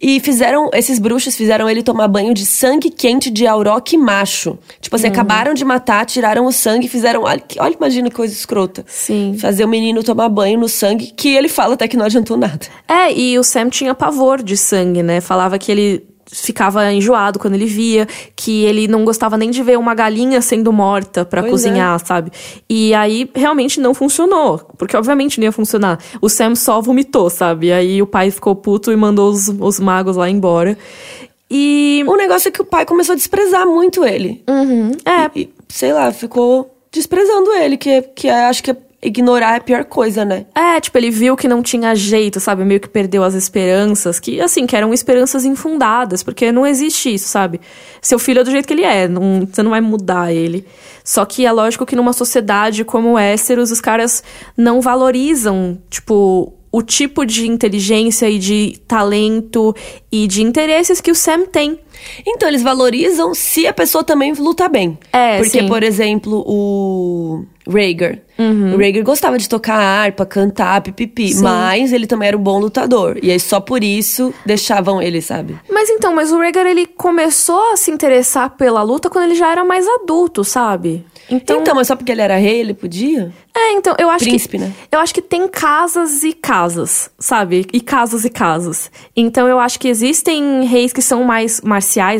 B: E fizeram, esses bruxos fizeram ele tomar banho de sangue quente de auroque macho. Tipo
A: Uhum.
B: assim, acabaram de matar, tiraram o sangue e fizeram. Olha, olha, imagina que coisa escrota.
A: Sim.
B: Fazer o menino tomar banho no sangue, que ele fala até que não adiantou nada.
A: É, e o Sam tinha pavor de sangue, né? Falava que ele ficava enjoado quando ele via, que ele não gostava nem de ver uma galinha sendo morta pra
B: Pois é.
A: cozinhar, sabe? E aí realmente não funcionou, porque obviamente não ia funcionar. O Sam só vomitou, sabe? E aí o pai ficou puto e mandou os, os magos lá embora. E
B: O negócio é que o pai começou a desprezar muito ele.
A: Uhum, é,
B: E, sei lá, ficou desprezando ele, que, que é- acho que ignorar é a pior coisa, né?
A: É, tipo, ele viu que não tinha jeito, sabe? Meio que perdeu as esperanças, que, assim, que eram esperanças infundadas, porque não existe isso, sabe? Seu filho é do jeito que ele é, não, você não vai mudar ele. Só que é lógico que numa sociedade como Westeros, os caras não valorizam, tipo, o tipo de inteligência e de talento e de interesses que o Sam tem.
B: Então, eles valorizam se a pessoa também luta bem.
A: É,
B: Porque,
A: sim.
B: por exemplo, o Rhaegar.
A: Uhum.
B: O Rhaegar gostava de tocar harpa, cantar, pipipi.
A: Sim.
B: Mas ele também era um bom lutador. E aí, só por isso, deixavam ele, sabe?
A: Mas então, mas o Rhaegar, ele começou a se interessar pela luta quando ele já era mais adulto, sabe?
B: Então, mas só porque ele era rei, ele podia?
A: É, então, eu acho
B: Príncipe,
A: que.
B: né?
A: Eu acho que tem casas e casas, sabe? E casos e casos. Então eu acho que existem reis que são mais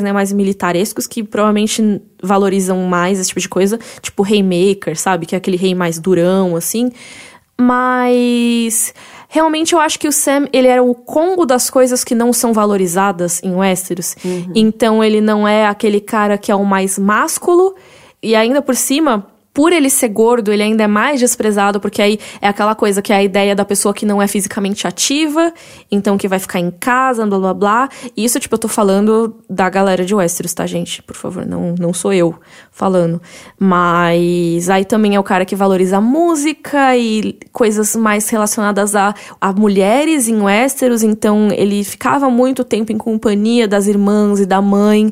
A: né? Mais militarescos, que provavelmente valorizam mais esse tipo de coisa. Tipo o Raymaker, sabe? Que é aquele rei mais durão, assim. Mas. Realmente eu acho que o Sam, ele era o combo das coisas que não são valorizadas em Westeros. Então ele não é aquele cara que é o mais másculo. E ainda por cima, por ele ser gordo, ele ainda é mais desprezado, porque aí é aquela coisa que é a ideia da pessoa que não é fisicamente ativa, então que vai ficar em casa, blá blá blá. Isso, tipo, eu tô falando da galera de Westeros, tá, gente? Por favor, não, não sou eu falando. Mas aí também é o cara que valoriza a música e coisas mais relacionadas a, a mulheres em Westeros, então ele ficava muito tempo em companhia das irmãs e da mãe.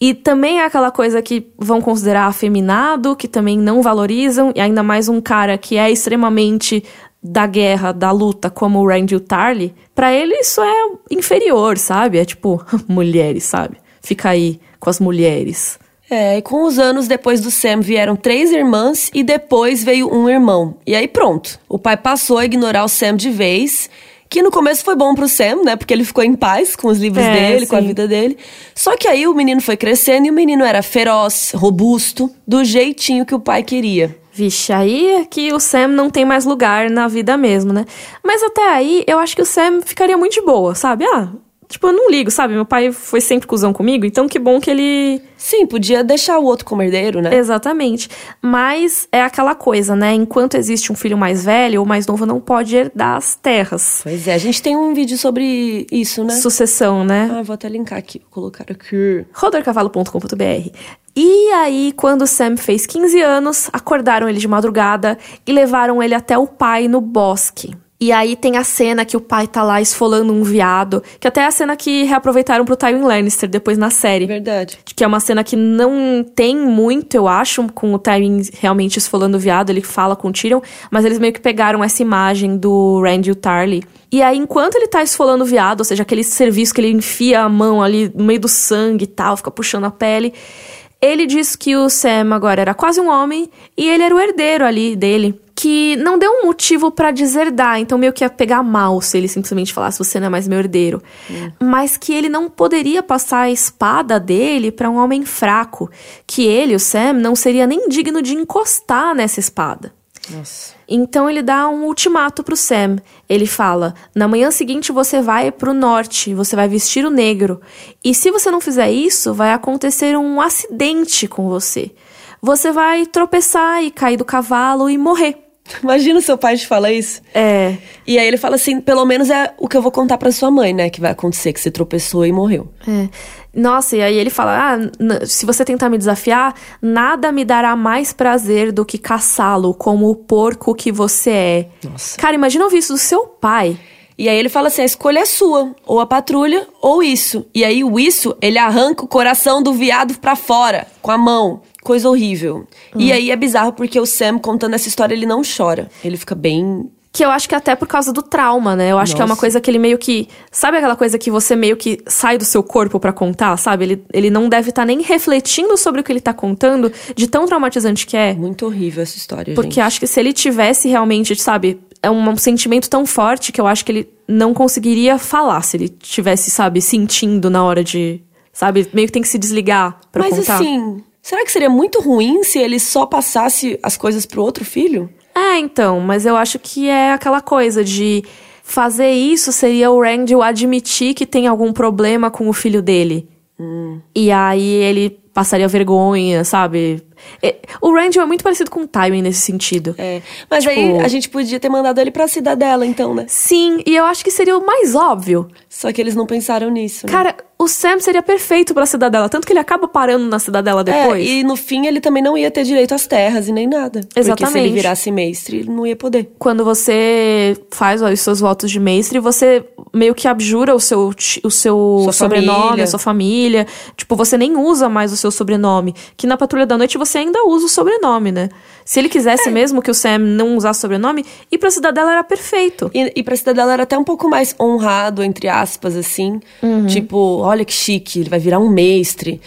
A: E também é aquela coisa que vão considerar afeminado, que também não valorizam, e ainda mais um cara que é extremamente da guerra, da luta, como o Randall Tarly, pra ele isso é inferior, sabe? É tipo, mulheres, sabe? Fica aí com as mulheres.
B: É, e com os anos depois do Sam vieram três irmãs e depois veio um irmão. E aí pronto. O pai passou a ignorar o Sam de vez. Que no começo foi bom pro Sam, né? Porque ele ficou em paz com os livros
A: É,
B: dele, com a
A: sim.
B: vida dele. Só que aí o menino foi crescendo e o menino era feroz, robusto, do jeitinho que o pai queria.
A: Vixe, aí é que o Sam não tem mais lugar na vida mesmo, né? Mas até aí, eu acho que o Sam ficaria muito de boa, sabe? Ah, tipo, eu não ligo, sabe? Meu pai foi sempre cuzão comigo, então que bom que ele
B: Sim, podia deixar o outro como herdeiro, né?
A: Exatamente. Mas é aquela coisa, né? Enquanto existe um filho mais velho ou mais novo, não pode herdar as terras.
B: Pois é, a gente tem um vídeo sobre isso, né?
A: Sucessão, né?
B: Ah, vou até linkar aqui, vou colocar aqui.
A: rodorcavalo.com.br. E aí, quando o Sam fez 15 anos, acordaram ele de madrugada e levaram ele até o pai no bosque. E aí tem a cena que o pai tá lá esfolando um viado, que até é a cena que reaproveitaram pro Tywin Lannister depois na série.
B: Verdade.
A: Que é uma cena que não tem muito, eu acho, com o Tywin realmente esfolando o viado, ele fala com o Tyrion, mas eles meio que pegaram essa imagem do Randy Tarly. E aí, enquanto ele tá esfolando o viado, ou seja, aquele serviço que ele enfia a mão ali no meio do sangue e tal, fica puxando a pele, ele diz que o Sam agora era quase um homem e ele era o herdeiro ali dele. Que não deu um motivo pra deserdar, então meio que ia pegar mal se ele simplesmente falasse você não é mais meu herdeiro. Mas que ele não poderia passar a espada dele pra um homem fraco. Que ele, o Sam, não seria nem digno de encostar nessa espada.
B: Nossa.
A: Então ele dá um ultimato pro Sam. Ele fala: "Na manhã seguinte você vai pro norte, você vai vestir o negro. E se você não fizer isso, vai acontecer um acidente com você. Você vai tropeçar e cair do cavalo e morrer."
B: Imagina o seu pai te falar isso.
A: É,
B: E aí ele fala assim, pelo menos é o que eu vou contar pra sua mãe, né? Que vai acontecer, que você tropeçou e morreu.
A: é. Nossa, e aí ele fala: "Ah, se você tentar me desafiar, nada me dará mais prazer do que caçá-lo como o porco que você é."
B: Nossa.
A: Cara, imagina ouvir isso do seu pai.
B: E aí ele fala assim, a escolha é sua. Ou a patrulha, ou isso. E aí o isso, ele arranca o coração do viado pra fora, com a mão. Coisa horrível. E aí é bizarro porque o Sam, contando essa história, ele não chora. Ele fica bem...
A: Que eu acho que até por causa do trauma, né? Eu acho que é uma
B: Nossa.
A: coisa que ele meio que. Sabe aquela coisa que você meio que sai do seu corpo pra contar, sabe? Ele, ele não deve estar nem refletindo sobre o que ele tá contando, de tão traumatizante que é.
B: Muito horrível essa história,
A: Porque
B: gente.
A: acho que se ele tivesse realmente, sabe, é um, um sentimento tão forte que eu acho que ele não conseguiria falar se ele tivesse, sabe, sentindo na hora de. Sabe, meio que tem que se desligar pra
B: Mas
A: contar.
B: assim, será que seria muito ruim se ele só passasse as coisas pro outro filho?
A: É, então, mas eu acho que é aquela coisa de fazer isso seria o Randall admitir que tem algum problema com o filho dele. E aí ele passaria vergonha, sabe? É, O Randall é muito parecido com o Tywin nesse sentido.
B: É. Mas
A: Tipo-
B: aí a gente podia ter mandado ele pra cidadela, então, né?
A: Sim, e eu acho que seria o mais óbvio.
B: Só que eles não pensaram nisso. né?
A: Cara, o Sam seria perfeito pra cidadela, tanto que ele acaba parando na cidadela depois.
B: É, e no fim ele também não ia ter direito às terras e nem nada. Porque se ele
A: Exatamente.
B: virasse mestre, ele não ia poder.
A: Quando você faz ó, os seus votos de mestre, você meio que abjura o seu, o seu
B: Sua
A: sobrenome,
B: família.
A: a sua família. Tipo, você nem usa mais o seu sobrenome. Que na Patrulha da Noite você ainda usa o sobrenome, né? Se ele
B: É.
A: quisesse mesmo que o Sam não usasse sobrenome, ir pra Cidadela era perfeito.
B: E, e pra cidadela era até um pouco mais honrado, entre aspas, assim.
A: Uhum.
B: Tipo, olha que chique, ele vai virar um mestre.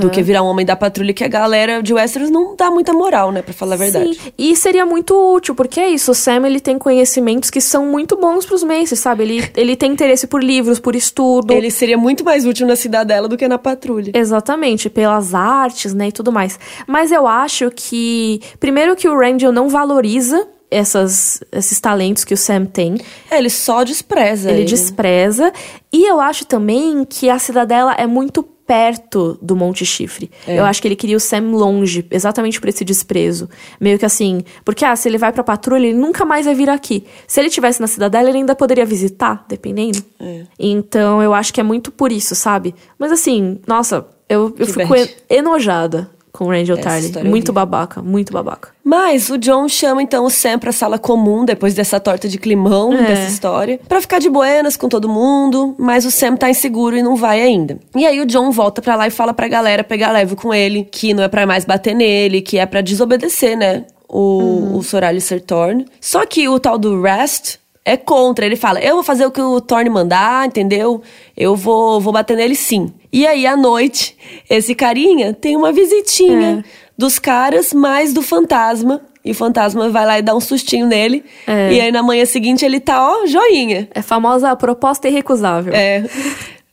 B: Do que virar um homem da patrulha, que a galera de Westeros não dá muita moral, né? Pra falar a verdade.
A: Sim, e seria muito útil, porque é isso, o Sam ele tem conhecimentos que são muito bons pros mestres, sabe? Ele, ele tem interesse por livros, por estudo.
B: Ele seria muito mais útil na cidadela do que na patrulha.
A: Exatamente, pelas artes, né, e tudo mais. Mas eu acho que, primeiro que o Randall não valoriza essas, esses talentos que o Sam tem,
B: É, ele só despreza.
A: ele
B: ele.
A: despreza. E eu acho também que a cidadela é muito perto do Monte Chifre.
B: É.
A: Eu acho que ele queria o Sam longe, exatamente por esse desprezo. Meio que assim, porque ah, se ele vai pra patrulha, ele nunca mais vai vir aqui. Se ele tivesse na cidadela, ele ainda poderia visitar, dependendo.
B: É.
A: Então, eu acho que é muito por isso, sabe? Mas assim, nossa, eu, eu
B: Que
A: fico
B: bad.
A: enojada com o Randall
B: história é
A: Muito babaca, muito babaca.
B: Mas o John chama então o Sam pra sala comum depois dessa torta de climão
A: É.
B: dessa história, pra ficar de buenas com todo mundo, mas o Sam tá inseguro e não vai ainda. E aí o John volta pra lá e fala pra galera pegar leve com ele, que não é pra mais bater nele, que é pra desobedecer, né? O, o Sor Alistair Thorne. Só que o tal do Rest é contra. Ele fala: Eu vou fazer o que o Thorne mandar, entendeu? Eu vou, vou bater nele sim. E aí, à noite, esse carinha tem uma visitinha dos caras, mais do fantasma. E o fantasma vai lá e dá um sustinho nele.
A: É.
B: E aí, na manhã seguinte, ele tá, ó, joinha.
A: É famosa proposta irrecusável.
B: É.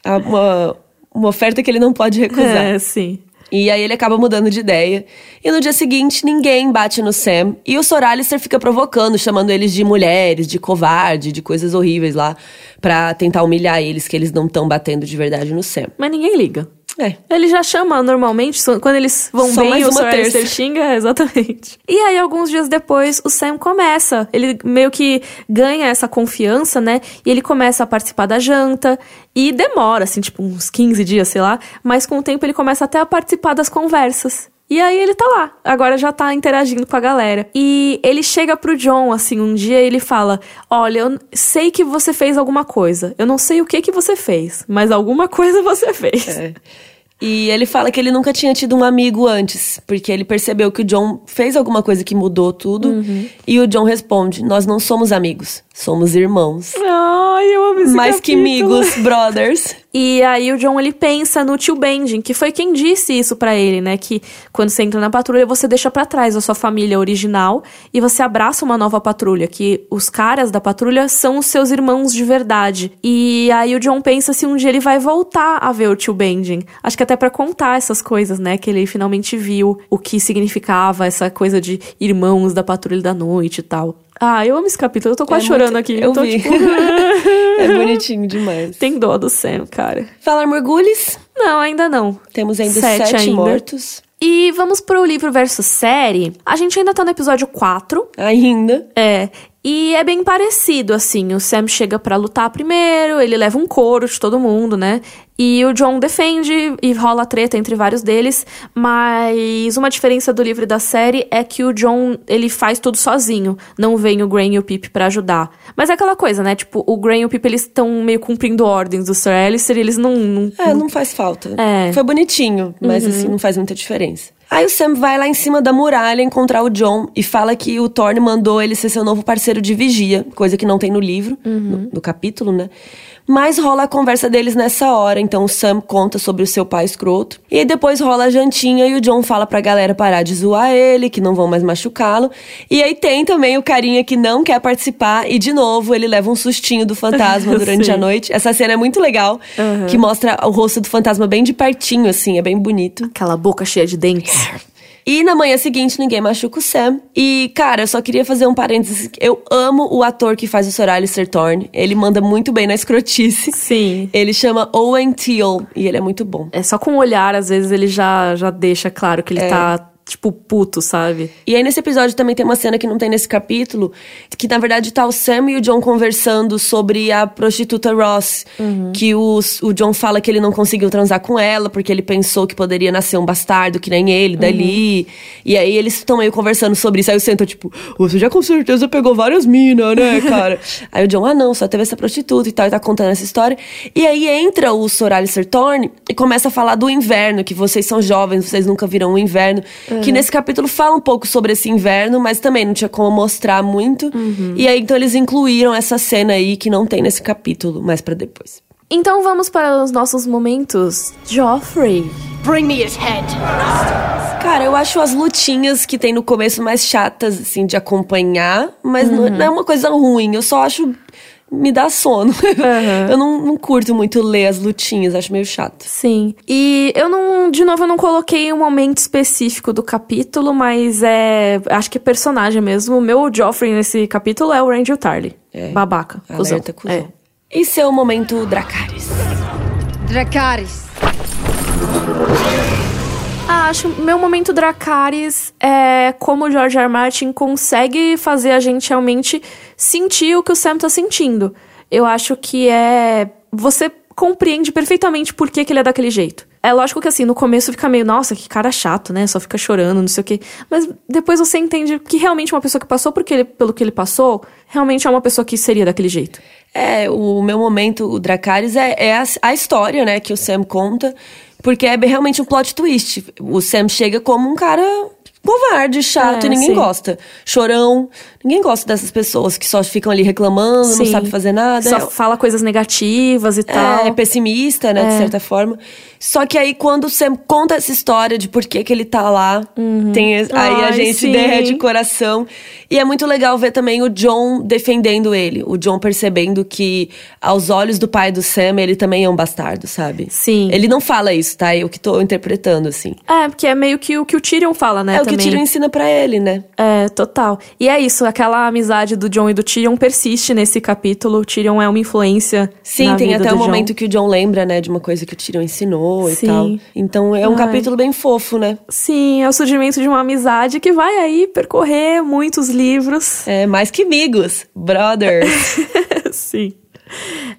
B: a- Uma, uma oferta que ele não pode recusar.
A: É, sim.
B: E aí ele acaba mudando de ideia. E no dia seguinte, ninguém bate no Sam. E o Sor Alistair fica provocando, chamando eles de mulheres, de covarde, de coisas horríveis lá. Pra tentar humilhar eles, que eles não estão batendo de verdade no Sam.
A: Mas ninguém liga.
B: É.
A: Ele já chama normalmente, quando eles vão
B: Só
A: bem,
B: mais
A: o
B: uma
A: Sr. Xinga, exatamente. E aí, alguns dias depois, o Sam começa. Ele meio que ganha essa confiança, né? E ele começa a participar da janta. E demora, assim, tipo, uns 15 dias, sei lá. Mas com o tempo ele começa até a participar das conversas. E aí ele tá lá, agora já tá interagindo com a galera. E ele chega pro John, assim, um dia e ele fala: Olha, eu sei que você fez alguma coisa. Eu não sei o que que você fez, mas alguma coisa você fez.
B: É. E ele fala que ele nunca tinha tido um amigo antes, porque ele percebeu que o John fez alguma coisa que mudou tudo.
A: Uhum.
B: E o John responde: Nós não somos amigos, somos irmãos.
A: Ai, eu amo esse
B: Mais que
A: capítulo.
B: amigos, brothers.
A: E aí o John ele pensa no tio Benjen, que foi quem disse isso pra ele, né? Que quando você entra na patrulha, você deixa pra trás a sua família original e você abraça uma nova patrulha, que os caras da patrulha são os seus irmãos de verdade. E aí o John pensa se um dia ele vai voltar a ver o tio Benjen. Acho que até pra contar essas coisas, né? Que ele finalmente viu o que significava essa coisa de irmãos da patrulha da noite e tal. Ah, eu amo esse capítulo, eu tô quase
B: É
A: chorando
B: muito-
A: aqui.
B: eu
A: tô
B: vi.
A: tipo.
B: é bonitinho demais.
A: Tem dó do Sam, cara.
B: Falar mergulhos,
A: Não, ainda não.
B: temos ainda
A: Sete
B: sete,
A: ainda.
B: mortos.
A: E vamos pro livro versus série. A gente ainda tá no episódio 4.
B: Ainda.
A: É. E é bem parecido, assim. O Sam chega pra lutar primeiro, ele leva um couro de todo mundo, né? E o John defende e rola treta entre vários deles. Mas uma diferença do livro e da série é que o John, ele faz tudo sozinho. Não vem o Grain e o Pip pra ajudar. Mas é aquela coisa, né? Tipo, o Grain e o Pip, eles estão meio cumprindo ordens do Sir Alistair. Eles não... não
B: É, não faz falta.
A: É.
B: Foi bonitinho, mas assim, não faz muita diferença. Aí o Sam vai lá em cima da muralha encontrar o John e fala que o Thorne mandou ele ser seu novo parceiro de vigia, coisa que não tem no livro, no, no capítulo, né? Mas rola a conversa deles nessa hora, então o Sam conta sobre o seu pai escroto. E aí depois rola a jantinha e o John fala pra galera parar de zoar ele, que não vão mais machucá-lo. E aí tem também o carinha que não quer participar e de novo ele leva um sustinho do fantasma durante a noite. Essa cena é muito legal, que mostra o rosto do fantasma bem de pertinho, assim, é bem bonito.
A: Aquela boca cheia de dentes.
B: E na manhã seguinte, ninguém machuca o Sam. E, cara, eu só queria fazer um parênteses. Eu amo o ator que faz o Sir Alistair Thorne. Ele manda muito bem na escrotice.
A: Sim.
B: Ele chama Owen Teal e ele é muito bom.
A: É só com o olhar, às vezes, ele já, já deixa claro que ele tá, tipo, puto, sabe?
B: E aí nesse episódio também tem uma cena que não tem nesse capítulo, que na verdade tá o Sam e o John conversando sobre a prostituta Ross, que o, o John fala que ele não conseguiu transar com ela porque ele pensou que poderia nascer um bastardo que nem ele dali. E aí eles estão meio conversando sobre isso. Aí o Sam tá tipo, você já com certeza pegou várias minas, né, cara? aí o John, ah não, só teve essa prostituta e tal, e tá contando essa história. E aí entra o Sor Alistair Thorne e começa a falar do inverno, que vocês são jovens, vocês nunca viram o inverno. Que nesse capítulo fala um pouco sobre esse inverno, mas também não tinha como mostrar muito. E aí então eles incluíram essa cena aí que não tem nesse capítulo, mais pra depois.
A: Então vamos para os nossos momentos. Joffrey.
C: Bring me his head.
B: Cara, eu acho as lutinhas que tem no começo mais chatas, assim, de acompanhar, mas não, não é uma coisa ruim. Eu só acho. Me dá sono. eu não, não curto muito ler as lutinhas, acho meio chato.
A: Sim. E eu não, de novo, eu não coloquei um momento específico do capítulo, mas é. Acho que é personagem mesmo. O meu Joffrey nesse capítulo é o Randall Tarly.
B: É.
A: Babaca. Cuzão.
B: Alerta, cuzão.
A: É.
B: E seu momento Dracarys?
C: Dracarys.
A: Ah, acho meu momento Dracarys é como o George R. Martin consegue fazer a gente realmente sentir o que o Sam tá sentindo. Eu acho que é. Você compreende perfeitamente por que, que ele é daquele jeito. É lógico que assim, no começo fica meio, nossa, que cara chato, né? Só fica chorando, não sei o quê. Mas depois você entende que realmente uma pessoa que passou ele- pelo que ele passou, realmente é uma pessoa que seria daquele jeito.
B: É, o meu momento, o Dracarys, é, é a, a história, né, que o Sam conta, porque é realmente um plot twist. O Sam chega como um cara covarde, chato,
A: É,
B: e ninguém
A: sim.
B: gosta. Chorão, ninguém gosta dessas pessoas que só ficam ali reclamando, não
A: Sim.
B: sabe fazer nada.
A: Só
B: É-
A: fala coisas negativas e tal.
B: é, pessimista, né, de certa forma. Só que aí, quando o Sam conta essa história de por que, que ele tá lá, tem, esse- aí a
A: Uhum. Ai,
B: gente
A: sim.
B: derrete o coração. E é muito legal ver também o John defendendo ele. O John percebendo que, aos olhos do pai do Sam, ele também é um bastardo, sabe?
A: Sim.
B: Ele não fala isso, tá? Eu que tô interpretando, assim.
A: É, porque é meio que o que o Tyrion fala, né?
B: é que o. Tyrion ensina pra ele, né?
A: É, total. E é isso, aquela amizade do John e do Tyrion persiste nesse capítulo. O Tyrion é uma influência.
B: Sim, tem até o
A: Jon.
B: momento que o John lembra, né, de uma coisa que o Tyrion ensinou
A: Sim.
B: e tal. Então é um
A: Ai.
B: capítulo bem fofo, né?
A: Sim, é o surgimento de uma amizade que vai aí percorrer muitos livros.
B: É mais que amigos, brothers.
A: Sim.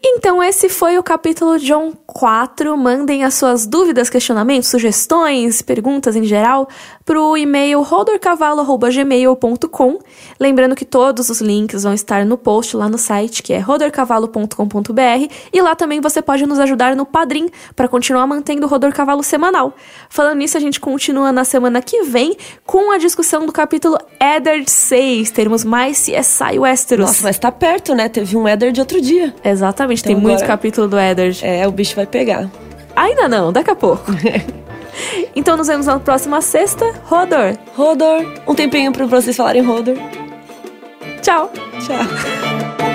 A: Então, esse foi o capítulo John 4. Mandem as suas dúvidas, questionamentos, sugestões, perguntas em geral pro e-mail rodorcavalo.gmail.com. Lembrando que todos os links vão estar no post lá no site, que é rodorcavalo.com.br. E lá também você pode nos ajudar no Padrim para continuar mantendo o Rodor Cavalo semanal. Falando nisso, a gente continua na semana que vem com a discussão do capítulo Eddard 6. Teremos mais CSI Westeros.
B: Nossa, mas tá perto, né? Teve um Eder de outro dia.
A: Exatamente,
B: Então
A: tem muito
B: agora-
A: capítulo do Eddard.
B: É, o bicho vai pegar.
A: Ainda não, daqui a pouco. então nos vemos na próxima sexta. Rodor.
B: Rodor. Um tempinho pra vocês falarem Rodor.
A: Tchau.
B: Tchau.